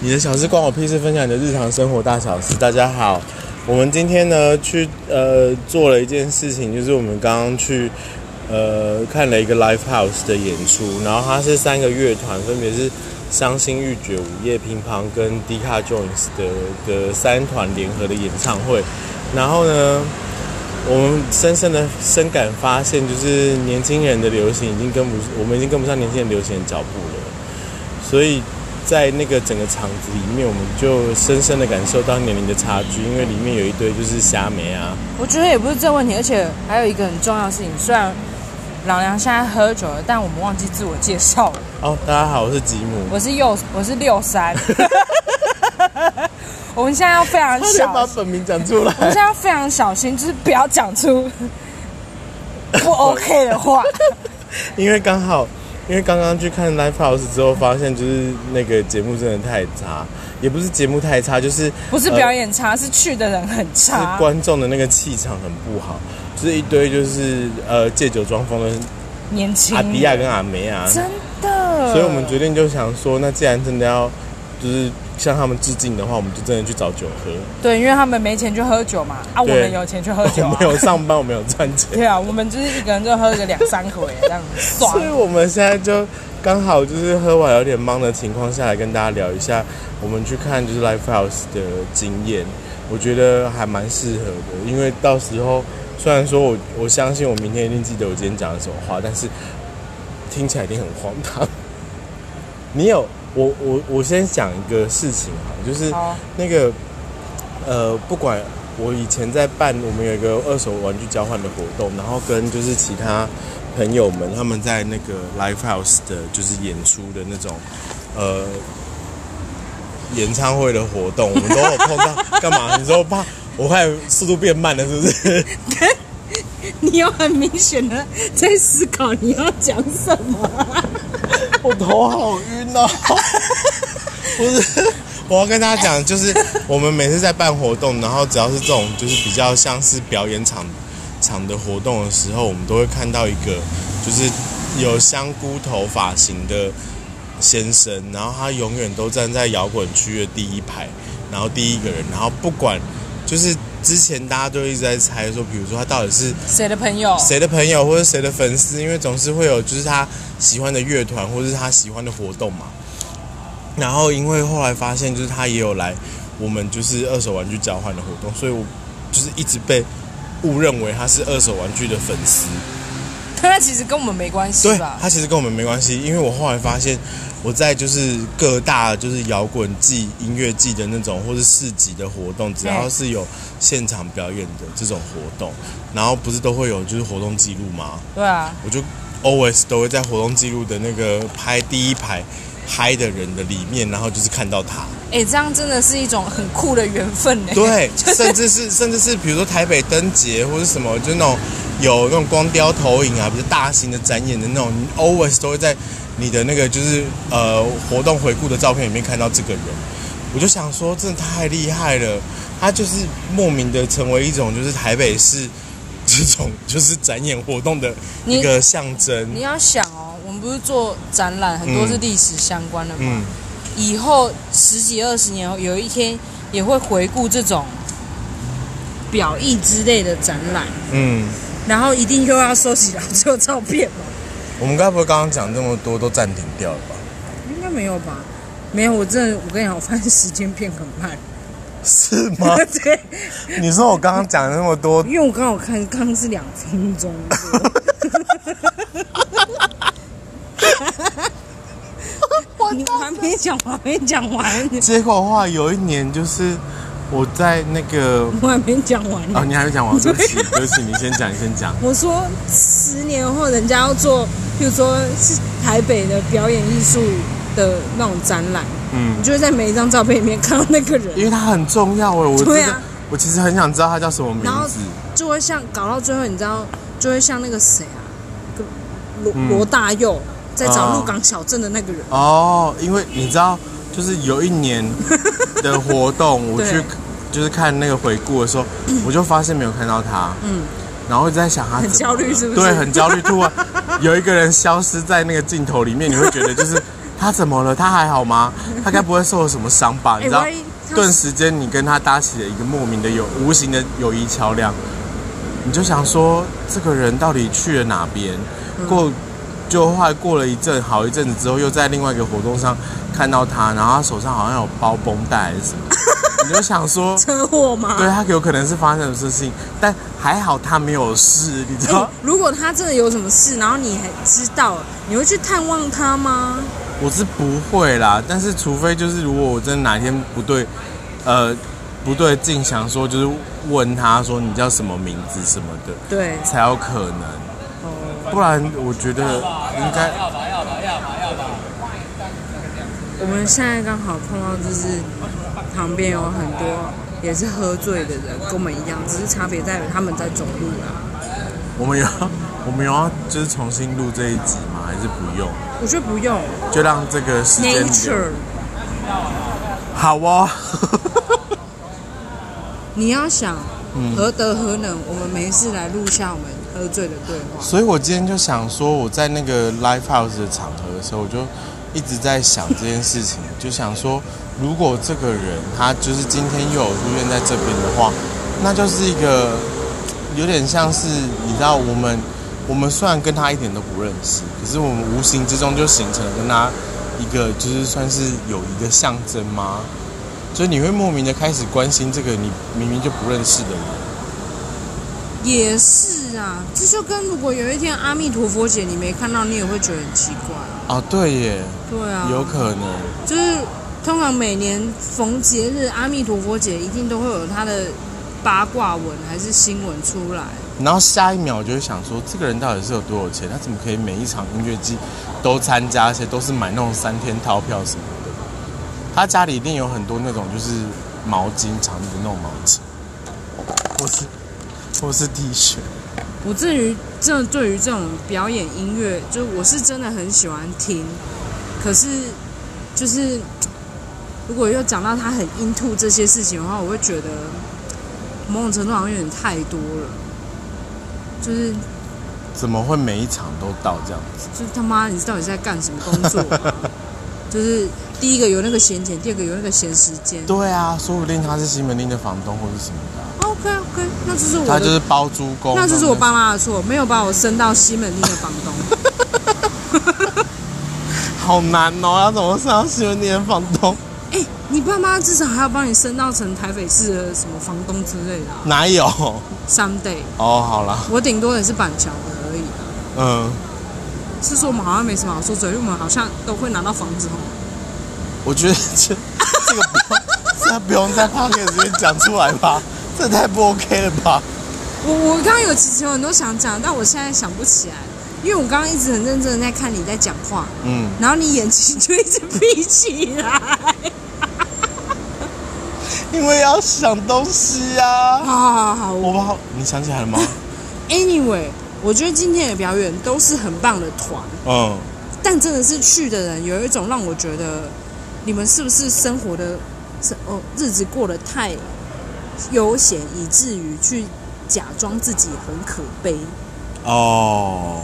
你的小事关我屁事，分享你的日常生活大小事。大家好，我们今天呢去呃做了一件事情，就是我们刚刚去呃看了一个 live house 的演出，然后它是三个乐团，分别是伤心欲绝、午夜乒乓跟 d 卡 Jones 的的三团联合的演唱会。然后呢，我们深深的深感发现，就是年轻人的流行已经跟不，我们已经跟不上年轻人流行的脚步了，所以。在那个整个场子里面，我们就深深的感受到年龄的差距，因为里面有一堆就是虾梅啊。我觉得也不是这问题，而且还有一个很重要的事情，虽然老梁现在喝酒了，但我们忘记自我介绍了。哦，大家好，我是吉姆，我是右，我是六三。我们现在要非常小心，把本名讲出来。我们现在要非常小心，就是不要讲出 不 OK 的话，因为刚好。因为刚刚去看 live house 之后，发现就是那个节目真的太差，也不是节目太差，就是不是表演差，是去的人很差，是观众的那个气场很不好，就是一堆就是呃借酒装疯的年轻。阿迪亚跟阿梅啊，真的，所以我们决定就想说，那既然真的要就是。向他们致敬的话，我们就真的去找酒喝。对，因为他们没钱去喝酒嘛，啊，我们有钱去喝酒。我没有上班，我没有赚钱。对啊，我们就是一个人就喝个两三回这样子。所以我们现在就刚好就是喝完有点懵的情况下来跟大家聊一下，我们去看就是 Live House 的经验，我觉得还蛮适合的。因为到时候虽然说我我相信我明天一定记得我今天讲的什么话，但是听起来一定很荒唐。你有？我我我先讲一个事情哈，就是那个呃，不管我以前在办，我们有一个二手玩具交换的活动，然后跟就是其他朋友们他们在那个 live house 的，就是演出的那种呃演唱会的活动，我们都有碰到。干嘛？你说怕我快速度变慢了，是不是？你有很明显的在思考你要讲什么。我头好晕哦！不是，我要跟大家讲，就是我们每次在办活动，然后只要是这种就是比较像是表演场场的活动的时候，我们都会看到一个就是有香菇头发型的先生，然后他永远都站在摇滚区的第一排，然后第一个人，然后不管就是之前大家都一直在猜说，比如说他到底是谁的朋友，谁的朋友或者谁的粉丝，因为总是会有就是他。喜欢的乐团或者是他喜欢的活动嘛，然后因为后来发现就是他也有来我们就是二手玩具交换的活动，所以我就是一直被误认为他是二手玩具的粉丝。他其实跟我们没关系对吧？他其实跟我们没关系，因为我后来发现我在就是各大就是摇滚季、音乐季的那种或是市集的活动，只要是有现场表演的这种活动，然后不是都会有就是活动记录吗？对啊，我就。always 都会在活动记录的那个拍第一排嗨的人的里面，然后就是看到他。哎，这样真的是一种很酷的缘分呢。对，甚至是甚至是比如说台北灯节或者什么，就那种有那种光雕投影啊，比较大型的展演的那种你，always 都会在你的那个就是呃活动回顾的照片里面看到这个人。我就想说，真的太厉害了，他就是莫名的成为一种就是台北市。这种就是展演活动的一个象征。你要想哦，我们不是做展览，很多是历史相关的吗？嗯。以后十几二十年后，有一天也会回顾这种表意之类的展览。嗯。然后一定又要收集老旧照片嘛？我们该不会刚刚讲这么多都暂停掉了吧？应该没有吧？没有，我真的，我跟你讲，我发现时间变很慢。是吗？对，你说我刚刚讲了那么多，因为我刚好看，刚刚是两分钟。你还没讲完，没讲完。结果的话，有一年就是我在那个，我还没讲完。哦，你还没讲完，对不起，对不起，你先讲，你先讲。我说十年后，人家要做，比如说是台北的表演艺术。的那种展览，嗯，你就会在每一张照片里面看到那个人，因为他很重要哎，我对啊，我其实很想知道他叫什么名字，就会像搞到最后，你知道，就会像那个谁啊，罗罗大佑在找鹿港小镇的那个人哦，因为你知道，就是有一年的活动，我 去就是看那个回顾的时候，我就发现没有看到他，嗯，然后在想他很焦虑是不是？对，很焦虑，突然有一个人消失在那个镜头里面，你会觉得就是。他怎么了？他还好吗？他该不会受了什么伤吧？你知道，顿时间你跟他搭起了一个莫名的有无形的友谊桥梁，你就想说这个人到底去了哪边？过就后来过了一阵好一阵子之后，又在另外一个活动上看到他，然后他手上好像有包绷带还是什么。你就想说车祸吗？对他有可能是发生什么事情，但还好他没有事，你知道？如果他真的有什么事，然后你还知道，你会去探望他吗？我是不会啦，但是除非就是如果我真的哪天不对，呃，不对劲，想说就是问他说你叫什么名字什么的，对，才有可能。哦，不然我觉得应该。我们现在刚好碰到就是。旁边有很多也是喝醉的人，跟我们一样，只是差别在于他们在走路啦。我们有，我们有要就是重新录这一集吗？还是不用？我觉得不用，就让这个时间。Nature。好啊。你要想，何德何能？我们没事来录下我们喝醉的对话。所以我今天就想说，我在那个 live house 的场合的时候，我就一直在想这件事情，就想说。如果这个人他就是今天又有出现在这边的话，那就是一个 有点像是你知道，我们我们虽然跟他一点都不认识，可是我们无形之中就形成了跟他一个就是算是友谊的象征吗？所以你会莫名的开始关心这个你明明就不认识的人。也是啊，这就跟如果有一天阿弥陀佛姐你没看到，你也会觉得很奇怪。啊，对耶。对啊。有可能。就是。通常每年逢节日，阿弥陀佛节一定都会有他的八卦文还是新闻出来。然后下一秒就会想说，这个人到底是有多有钱？他怎么可以每一场音乐季都参加，而且都是买那种三天套票什么的？他家里一定有很多那种就是毛巾，长的那种毛巾，或是或是 T 恤。我至于这对于这种表演音乐，就我是真的很喜欢听，可是就是。如果又讲到他很 into 这些事情的话，我会觉得某种程度好像有点太多了。就是怎么会每一场都到这样子？就是他妈，你到底是在干什么工作？就是第一个有那个闲钱，第二个有那个闲时间。对啊，说不定他是西门町的房东或是什么的。OK OK，那就是我他就是包租公，那就是我爸妈的错，没有把我升到西门町的房东。好难哦，要怎么升到西门町的房东？你爸妈至少还要帮你升到成台北市的什么房东之类的？哪有？Someday。哦，好了。我顶多也是板桥的而已。嗯。是说我们好像没什么好说，所以我们好像都会拿到房子哦。我觉得这这个不用，这不用在 p o c a s t 里面讲出来吧？这太不 OK 了吧？我我刚刚有其实有很多想讲，但我现在想不起来，因为我刚刚一直很认真的在看你在讲话，嗯，然后你眼睛就一直闭起来。因为要想东西呀。好好好，我好，你想起来了吗？Anyway，我觉得今天的表演都是很棒的团。嗯。但真的是去的人有一种让我觉得，你们是不是生活的，哦，日子过得太悠闲，以至于去假装自己很可悲。哦。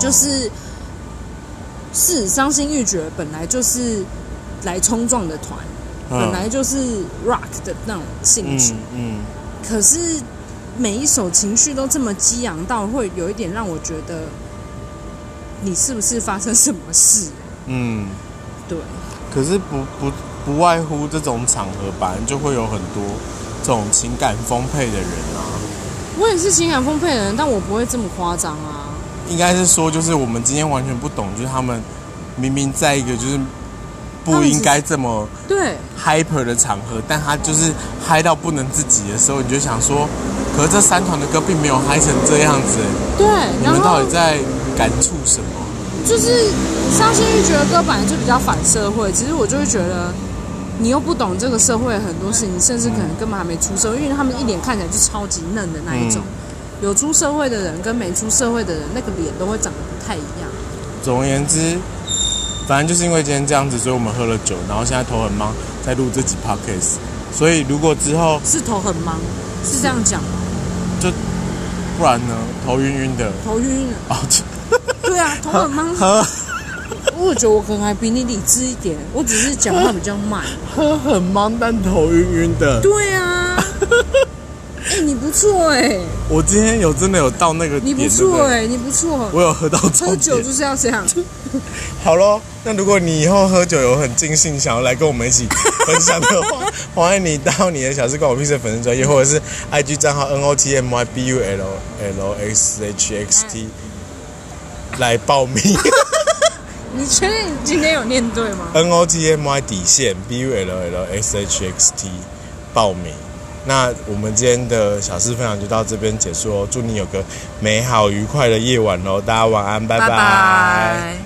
就是，是伤心欲绝，本来就是来冲撞的团。本来就是 rock 的那种性质，嗯，可是每一首情绪都这么激昂到，会有一点让我觉得，你是不是发生什么事？嗯，对。可是不不不外乎这种场合，本来就会有很多这种情感丰沛的人啊。我也是情感丰沛的人，但我不会这么夸张啊。应该是说，就是我们今天完全不懂，就是他们明明在一个就是。不应该这么对 hyper 的场合，但他就是嗨到不能自己的时候，你就想说，可是这三团的歌并没有嗨成这样子。对，你们到底在感触什么？就是伤心欲绝的歌本来就比较反社会，其实我就会觉得，你又不懂这个社会很多事情，甚至可能根本还没出社会，因为他们一脸看起来就超级嫩的那一种。有出社会的人跟没出社会的人，那个脸都会长得不太一样。总而言之。反正就是因为今天这样子，所以我们喝了酒，然后现在头很忙，在录这集 podcast。所以如果之后是头很忙，是这样讲吗？就不然呢？头晕晕的。头晕晕哦，对啊，头很忙。喝。我觉得我可能还比你理智一点，我只是讲话比较慢。喝很忙，但头晕晕的。对啊，哎、你不错哎、我今天有真的有到那个你，不错哎？你不错。我有喝到喝。酒就是要这样。好咯，那如果你以后喝酒有很尽兴，想要来跟我们一起分享的话，欢迎你到你的小事关我屁事粉丝专业，或者是 IG 账号 N O T M Y B U L L X H X T 来报名。你确定你今天有念对吗？N O T M Y 底线 B U L L S H X T 报名。那我们今天的小事分享就到这边结束哦，祝你有个美好愉快的夜晚喽，大家晚安，拜拜拜